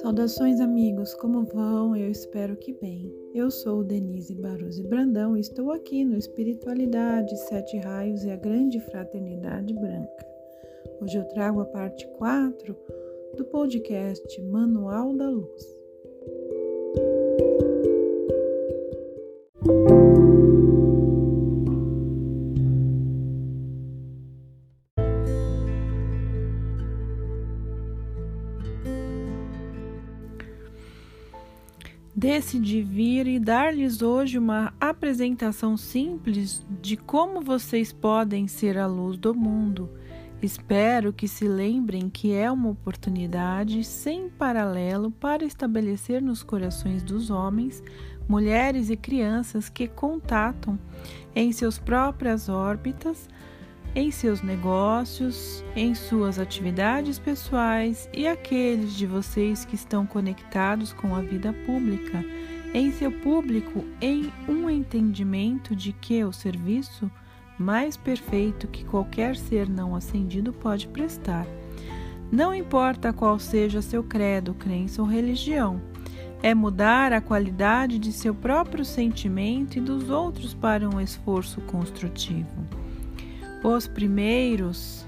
Saudações, amigos, como vão? Eu espero que bem. Eu sou Denise Baruzzi Brandão e estou aqui no Espiritualidade, Sete Raios e a Grande Fraternidade Branca. Hoje eu trago a parte 4 do podcast Manual da Luz. Decidi vir e dar-lhes hoje uma apresentação simples de como vocês podem ser a luz do mundo. Espero que se lembrem que é uma oportunidade sem paralelo para estabelecer nos corações dos homens, mulheres e crianças que contatam em suas próprias órbitas em seus negócios, em suas atividades pessoais e aqueles de vocês que estão conectados com a vida pública, em seu público, em um entendimento de que o serviço mais perfeito que qualquer ser não ascendido pode prestar. Não importa qual seja seu credo, crença ou religião, é mudar a qualidade de seu próprio sentimento e dos outros para um esforço construtivo. Os primeiros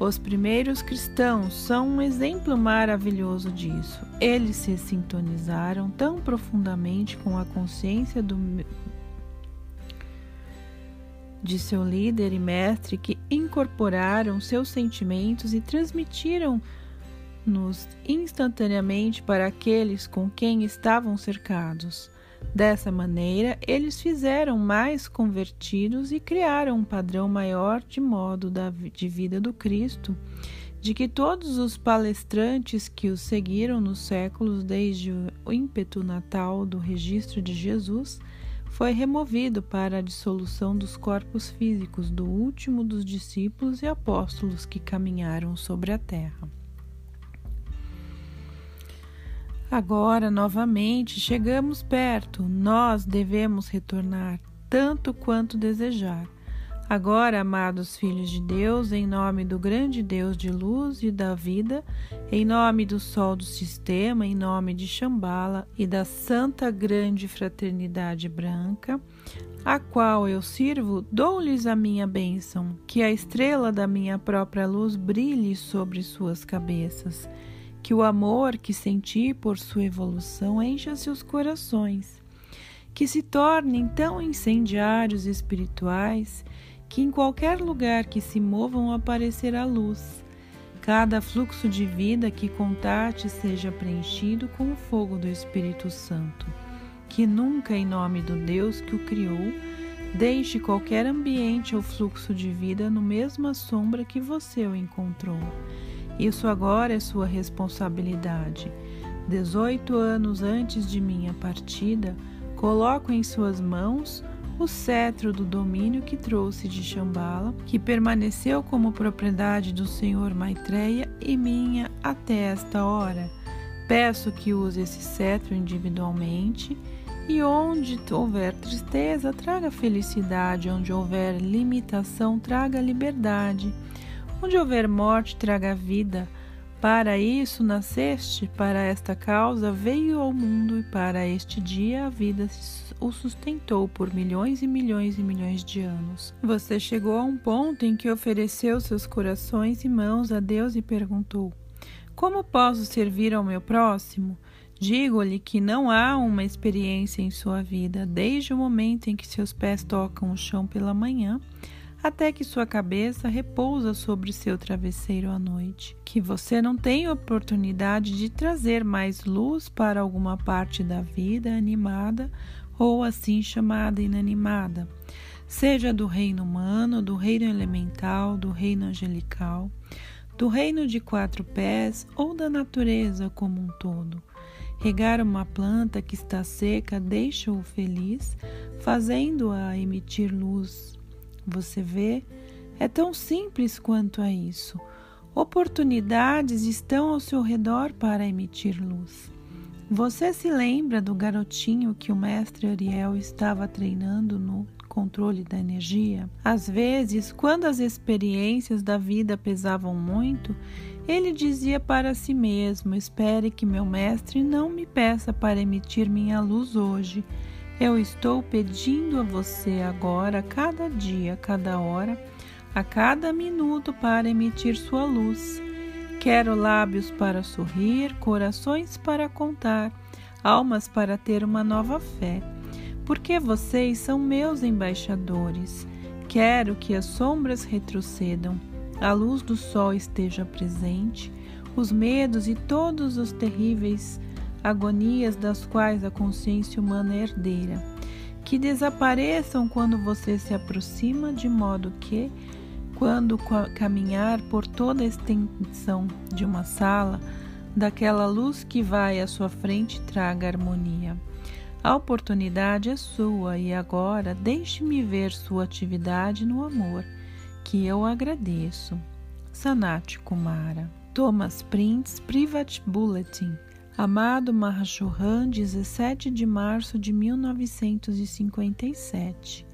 Os primeiros cristãos são um exemplo maravilhoso disso. Eles se sintonizaram tão profundamente com a consciência do, de seu líder e mestre que incorporaram seus sentimentos e transmitiram-nos instantaneamente para aqueles com quem estavam cercados. Dessa maneira, eles fizeram mais convertidos e criaram um padrão maior de modo de vida do Cristo, de que todos os palestrantes que os seguiram nos séculos desde o ímpeto natal do registro de Jesus foi removido para a dissolução dos corpos físicos do último dos discípulos e apóstolos que caminharam sobre a terra. Agora, novamente, chegamos perto, nós devemos retornar, tanto quanto desejar. Agora, amados filhos de Deus, em nome do grande Deus de luz e da vida, em nome do sol do sistema, em nome de Shambhala e da santa grande fraternidade branca, a qual eu sirvo, dou-lhes a minha bênção, que a estrela da minha própria luz brilhe sobre suas cabeças que o amor que senti por sua evolução encha seus corações, que se tornem tão incendiários espirituais que em qualquer lugar que se movam aparecerá luz. Cada fluxo de vida que contate seja preenchido com o fogo do Espírito Santo. Que nunca, em nome do Deus que o criou, deixe qualquer ambiente ou fluxo de vida no mesma sombra que você o encontrou isso agora é sua responsabilidade. Dezoito anos antes de minha partida, coloco em suas mãos o cetro do domínio que trouxe de Shambhala, que permaneceu como propriedade do Senhor Maitreya e minha até esta hora. Peço que use esse cetro individualmente e onde houver tristeza, traga felicidade, onde houver limitação, traga liberdade. Onde houver morte, traga vida. Para isso nasceste, para esta causa veio ao mundo e para este dia a vida o sustentou por milhões e milhões e milhões de anos. Você chegou a um ponto em que ofereceu seus corações e mãos a Deus e perguntou: Como posso servir ao meu próximo? Digo-lhe que não há uma experiência em sua vida desde o momento em que seus pés tocam o chão pela manhã até que sua cabeça repousa sobre seu travesseiro à noite, que você não tem oportunidade de trazer mais luz para alguma parte da vida animada ou assim chamada inanimada, seja do reino humano, do reino elemental, do reino angelical, do reino de quatro pés ou da natureza como um todo. Regar uma planta que está seca deixa-o feliz, fazendo-a emitir luz você vê? É tão simples quanto a isso. Oportunidades estão ao seu redor para emitir luz. Você se lembra do garotinho que o mestre Ariel estava treinando no controle da energia? Às vezes, quando as experiências da vida pesavam muito, ele dizia para si mesmo: Espere que meu mestre não me peça para emitir minha luz hoje. Eu estou pedindo a você agora, cada dia, cada hora, a cada minuto, para emitir sua luz. Quero lábios para sorrir, corações para contar, almas para ter uma nova fé, porque vocês são meus embaixadores. Quero que as sombras retrocedam, a luz do sol esteja presente, os medos e todos os terríveis agonias das quais a consciência humana é herdeira, que desapareçam quando você se aproxima, de modo que, quando caminhar por toda a extensão de uma sala, daquela luz que vai à sua frente traga harmonia. A oportunidade é sua e agora deixe-me ver sua atividade no amor, que eu agradeço. Sanat Kumara Thomas Prince Private Bulletin Amado Mahashohan, 17 de março de 1957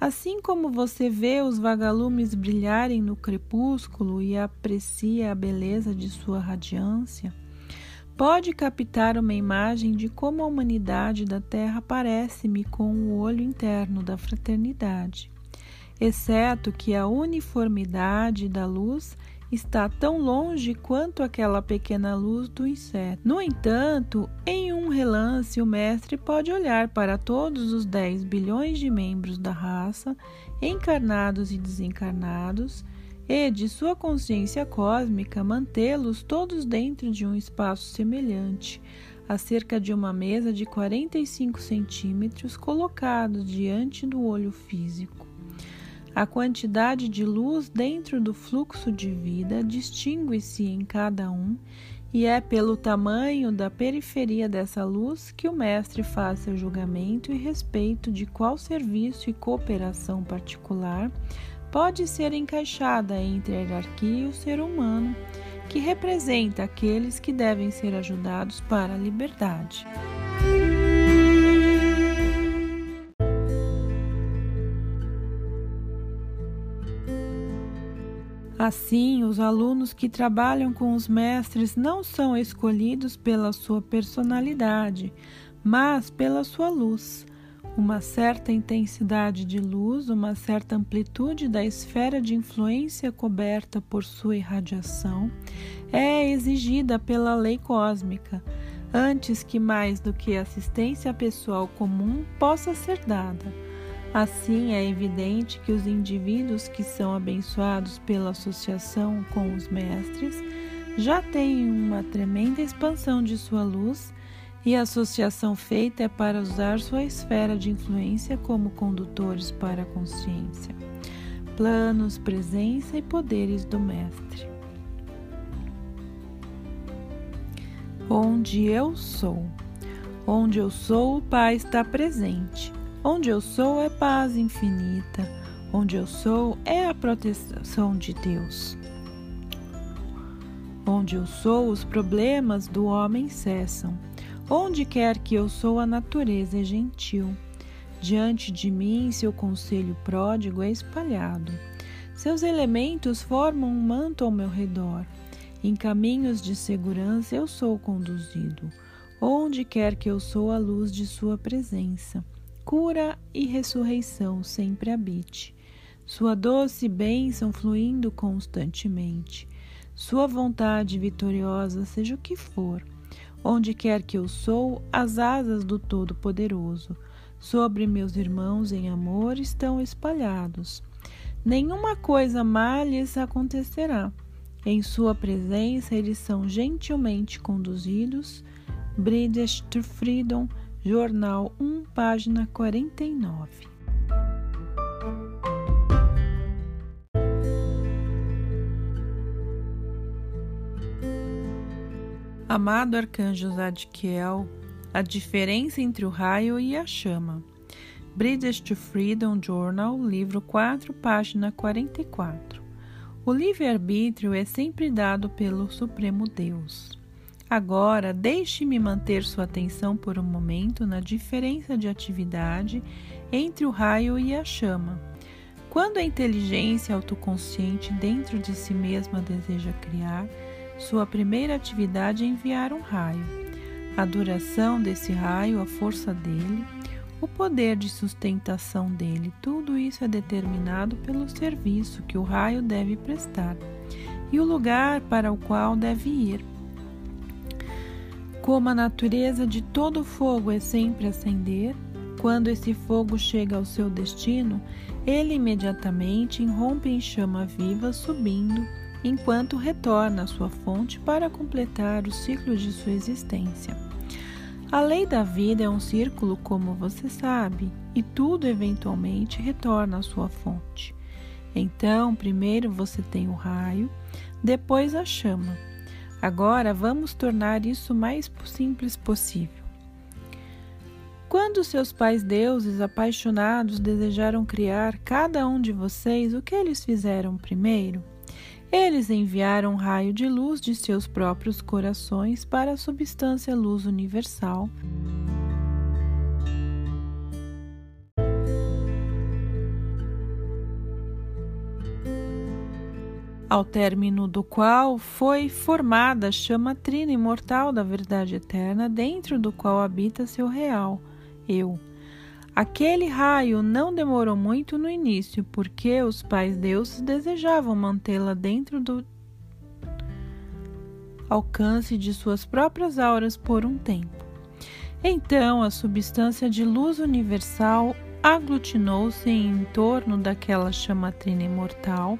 Assim como você vê os vagalumes brilharem no crepúsculo e aprecia a beleza de sua radiância, pode captar uma imagem de como a humanidade da Terra parece-me com o olho interno da fraternidade, exceto que a uniformidade da luz está tão longe quanto aquela pequena luz do inseto. No entanto, em um relance, o mestre pode olhar para todos os 10 bilhões de membros da raça, encarnados e desencarnados, e de sua consciência cósmica mantê-los todos dentro de um espaço semelhante, a cerca de uma mesa de 45 centímetros colocados diante do olho físico. A quantidade de luz dentro do fluxo de vida distingue-se em cada um, e é pelo tamanho da periferia dessa luz que o mestre faz seu julgamento e respeito de qual serviço e cooperação particular pode ser encaixada entre a hierarquia e o ser humano, que representa aqueles que devem ser ajudados para a liberdade. Assim, os alunos que trabalham com os mestres não são escolhidos pela sua personalidade, mas pela sua luz. Uma certa intensidade de luz, uma certa amplitude da esfera de influência coberta por sua irradiação é exigida pela lei cósmica, antes que mais do que assistência pessoal comum possa ser dada. Assim, é evidente que os indivíduos que são abençoados pela associação com os mestres já têm uma tremenda expansão de sua luz e a associação feita é para usar sua esfera de influência como condutores para a consciência, planos, presença e poderes do Mestre. Onde eu sou. Onde eu sou, o Pai está presente. Onde eu sou é paz infinita. Onde eu sou é a proteção de Deus. Onde eu sou, os problemas do homem cessam. Onde quer que eu sou, a natureza é gentil. Diante de mim, seu conselho pródigo é espalhado. Seus elementos formam um manto ao meu redor. Em caminhos de segurança eu sou conduzido. Onde quer que eu sou, a luz de sua presença cura e ressurreição sempre habite, sua doce bênção fluindo constantemente, sua vontade vitoriosa, seja o que for, onde quer que eu sou, as asas do Todo-Poderoso sobre meus irmãos em amor estão espalhados. Nenhuma coisa má lhes acontecerá. Em sua presença, eles são gentilmente conduzidos. British to Freedom Jornal 1, página 49. Amado Arcanjo Zadkiel, a diferença entre o raio e a chama. To Freedom Journal, livro 4, página 44. O livre-arbítrio é sempre dado pelo Supremo Deus. Agora, deixe-me manter sua atenção por um momento na diferença de atividade entre o raio e a chama. Quando a inteligência autoconsciente dentro de si mesma deseja criar, sua primeira atividade é enviar um raio. A duração desse raio, a força dele, o poder de sustentação dele, tudo isso é determinado pelo serviço que o raio deve prestar e o lugar para o qual deve ir. Como a natureza de todo fogo é sempre acender, quando esse fogo chega ao seu destino, ele imediatamente irrompe em chama viva, subindo, enquanto retorna à sua fonte para completar o ciclo de sua existência. A lei da vida é um círculo, como você sabe, e tudo eventualmente retorna à sua fonte. Então, primeiro você tem o raio, depois a chama. Agora vamos tornar isso mais simples possível. Quando seus pais deuses apaixonados desejaram criar cada um de vocês, o que eles fizeram primeiro? Eles enviaram um raio de luz de seus próprios corações para a substância luz universal. Ao término do qual foi formada a chama trina imortal da verdade eterna, dentro do qual habita seu real, eu. Aquele raio não demorou muito no início, porque os pais deuses desejavam mantê-la dentro do alcance de suas próprias auras por um tempo. Então, a substância de luz universal aglutinou-se em torno daquela chamatrina imortal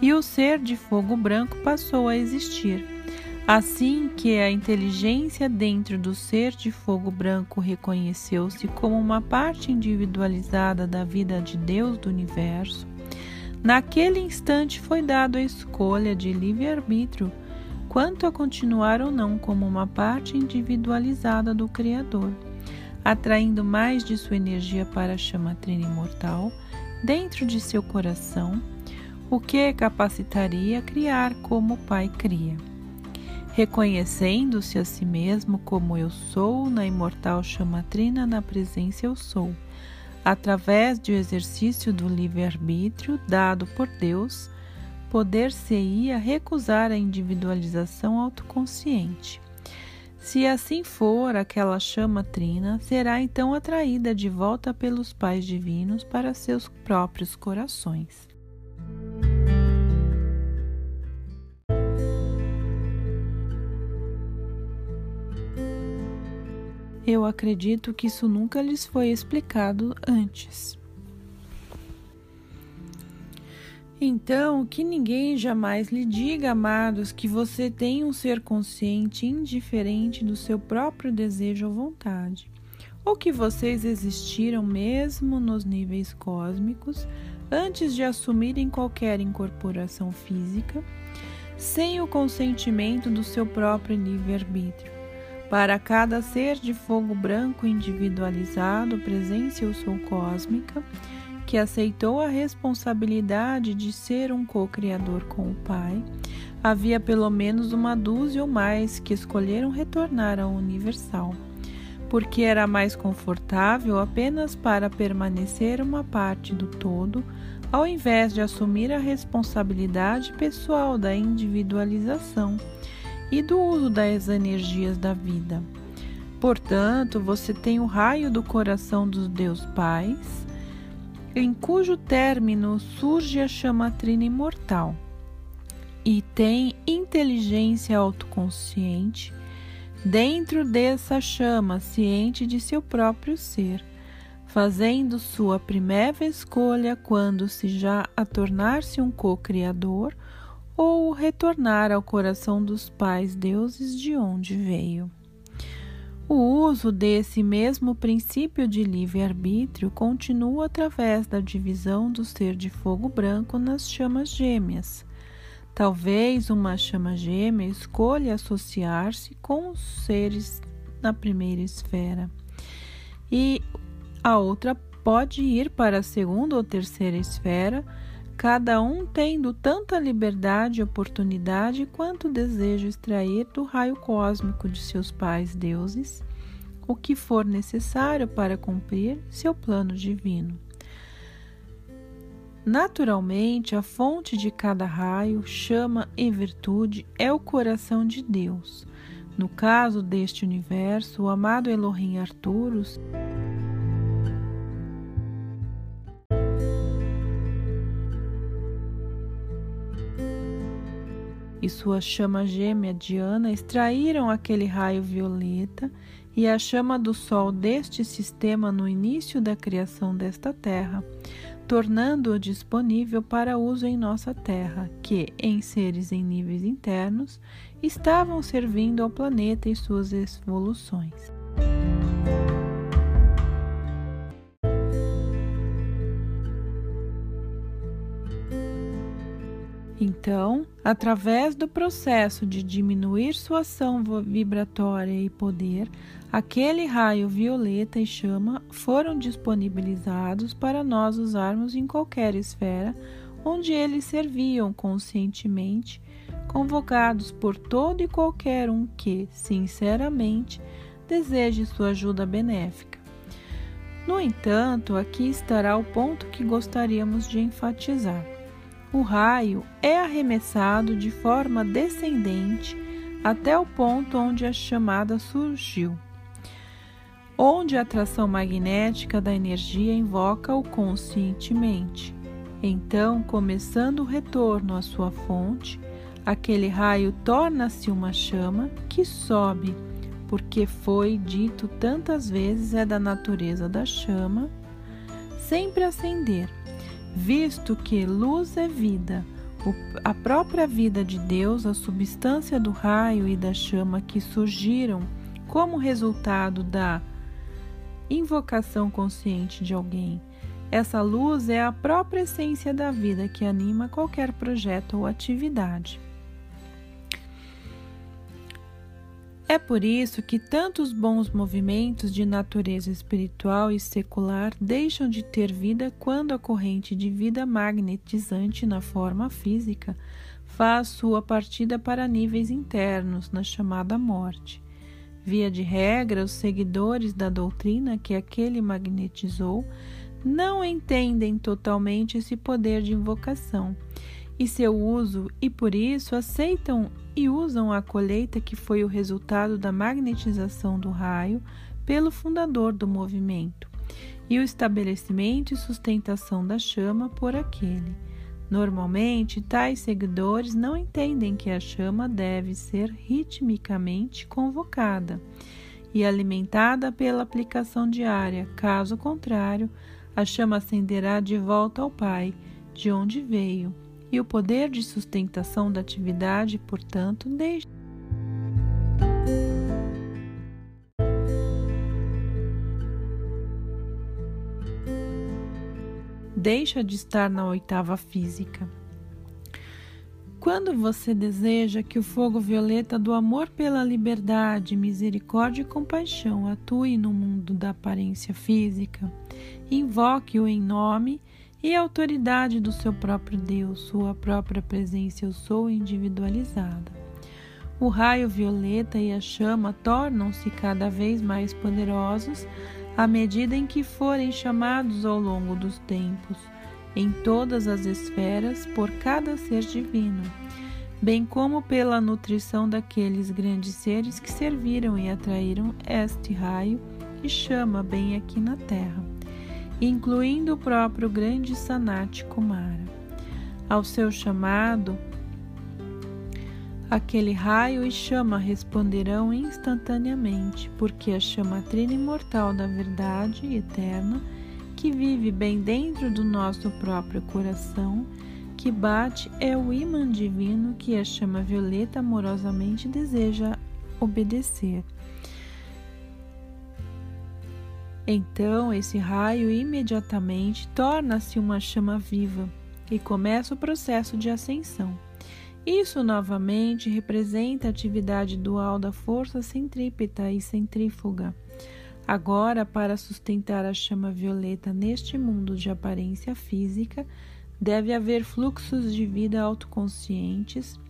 e o ser de fogo branco passou a existir. Assim que a inteligência dentro do ser de fogo branco reconheceu-se como uma parte individualizada da vida de Deus do universo, naquele instante foi dada a escolha de livre-arbítrio quanto a continuar ou não como uma parte individualizada do Criador, atraindo mais de sua energia para a chama trina imortal dentro de seu coração, o que capacitaria a criar como o Pai cria reconhecendo-se a si mesmo como eu sou, na imortal chamatrina, na presença eu sou, através do exercício do livre-arbítrio dado por Deus, poder-se-ia recusar a individualização autoconsciente. Se assim for, aquela chama trina será então atraída de volta pelos pais divinos para seus próprios corações. Eu acredito que isso nunca lhes foi explicado antes. Então, que ninguém jamais lhe diga, amados, que você tem um ser consciente indiferente do seu próprio desejo ou vontade, ou que vocês existiram mesmo nos níveis cósmicos antes de assumirem qualquer incorporação física, sem o consentimento do seu próprio livre-arbítrio. Para cada ser de fogo branco individualizado, presença eu sou cósmica, que aceitou a responsabilidade de ser um co-criador com o Pai, havia pelo menos uma dúzia ou mais que escolheram retornar ao universal, porque era mais confortável apenas para permanecer uma parte do todo, ao invés de assumir a responsabilidade pessoal da individualização e do uso das energias da vida. Portanto, você tem o raio do coração dos Deus Pais, em cujo término surge a chama trina imortal, e tem inteligência autoconsciente dentro dessa chama, ciente de seu próprio ser, fazendo sua primeira escolha quando se já a tornar-se um co-criador ou retornar ao coração dos pais deuses de onde veio. O uso desse mesmo princípio de livre-arbítrio continua através da divisão do ser de fogo branco nas chamas gêmeas. Talvez uma chama gêmea escolha associar-se com os seres na primeira esfera, e a outra pode ir para a segunda ou terceira esfera cada um tendo tanta liberdade e oportunidade quanto desejo extrair do raio cósmico de seus pais deuses, o que for necessário para cumprir seu plano divino. Naturalmente, a fonte de cada raio, chama e virtude é o coração de Deus. No caso deste universo, o amado Elohim Arturus e sua chama gêmea Diana extraíram aquele raio violeta e a chama do Sol deste sistema no início da criação desta Terra, tornando-o disponível para uso em nossa Terra, que, em seres em níveis internos, estavam servindo ao planeta e suas evoluções. Então, através do processo de diminuir sua ação vibratória e poder, aquele raio violeta e chama foram disponibilizados para nós usarmos em qualquer esfera onde eles serviam conscientemente, convocados por todo e qualquer um que, sinceramente, deseje sua ajuda benéfica. No entanto, aqui estará o ponto que gostaríamos de enfatizar o raio é arremessado de forma descendente até o ponto onde a chamada surgiu, onde a atração magnética da energia invoca-o conscientemente. Então, começando o retorno à sua fonte, aquele raio torna-se uma chama que sobe, porque foi dito tantas vezes é da natureza da chama, sempre acender visto que luz é vida, a própria vida de Deus, a substância do raio e da chama que surgiram como resultado da invocação consciente de alguém. Essa luz é a própria essência da vida que anima qualquer projeto ou atividade. É por isso que tantos bons movimentos de natureza espiritual e secular deixam de ter vida quando a corrente de vida magnetizante na forma física faz sua partida para níveis internos, na chamada morte. Via de regra, os seguidores da doutrina que aquele magnetizou não entendem totalmente esse poder de invocação e seu uso e por isso aceitam e usam a colheita que foi o resultado da magnetização do raio pelo fundador do movimento e o estabelecimento e sustentação da chama por aquele. Normalmente, tais seguidores não entendem que a chama deve ser ritmicamente convocada e alimentada pela aplicação diária, caso contrário, a chama acenderá de volta ao Pai, de onde veio e o poder de sustentação da atividade, portanto, deixa. Deixa de estar na oitava física. Quando você deseja que o fogo violeta do amor pela liberdade, misericórdia e compaixão atue no mundo da aparência física, invoque-o em nome a autoridade do seu próprio Deus, sua própria presença eu sou individualizada. O raio violeta e a chama tornam-se cada vez mais poderosos à medida em que forem chamados ao longo dos tempos, em todas as esferas, por cada ser divino, bem como pela nutrição daqueles grandes seres que serviram e atraíram este raio e chama bem aqui na terra incluindo o próprio grande Sanat Kumara. Ao seu chamado, aquele raio e chama responderão instantaneamente, porque a chama trina imortal da verdade eterna, que vive bem dentro do nosso próprio coração, que bate é o imã divino que a chama violeta amorosamente deseja obedecer. Então esse raio imediatamente torna-se uma chama viva e começa o processo de ascensão. Isso novamente representa a atividade dual da força centrípeta e centrífuga. Agora, para sustentar a chama violeta neste mundo de aparência física, deve haver fluxos de vida autoconscientes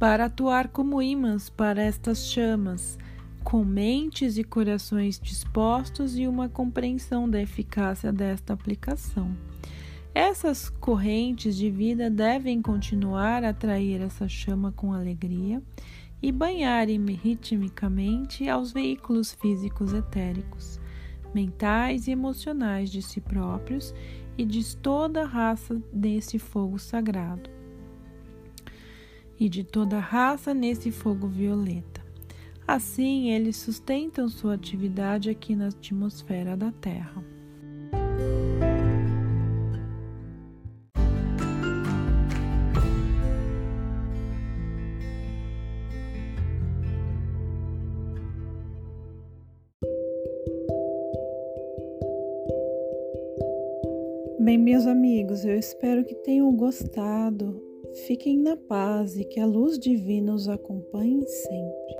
para atuar como ímãs para estas chamas, com mentes e corações dispostos e uma compreensão da eficácia desta aplicação. Essas correntes de vida devem continuar a atrair essa chama com alegria e banhar ritmicamente aos veículos físicos etéricos, mentais e emocionais de si próprios e de toda a raça nesse fogo sagrado e de toda a raça nesse fogo violeta. Assim, eles sustentam sua atividade aqui na atmosfera da Terra. Bem, meus amigos, eu espero que tenham gostado. Fiquem na paz e que a luz divina os acompanhe sempre.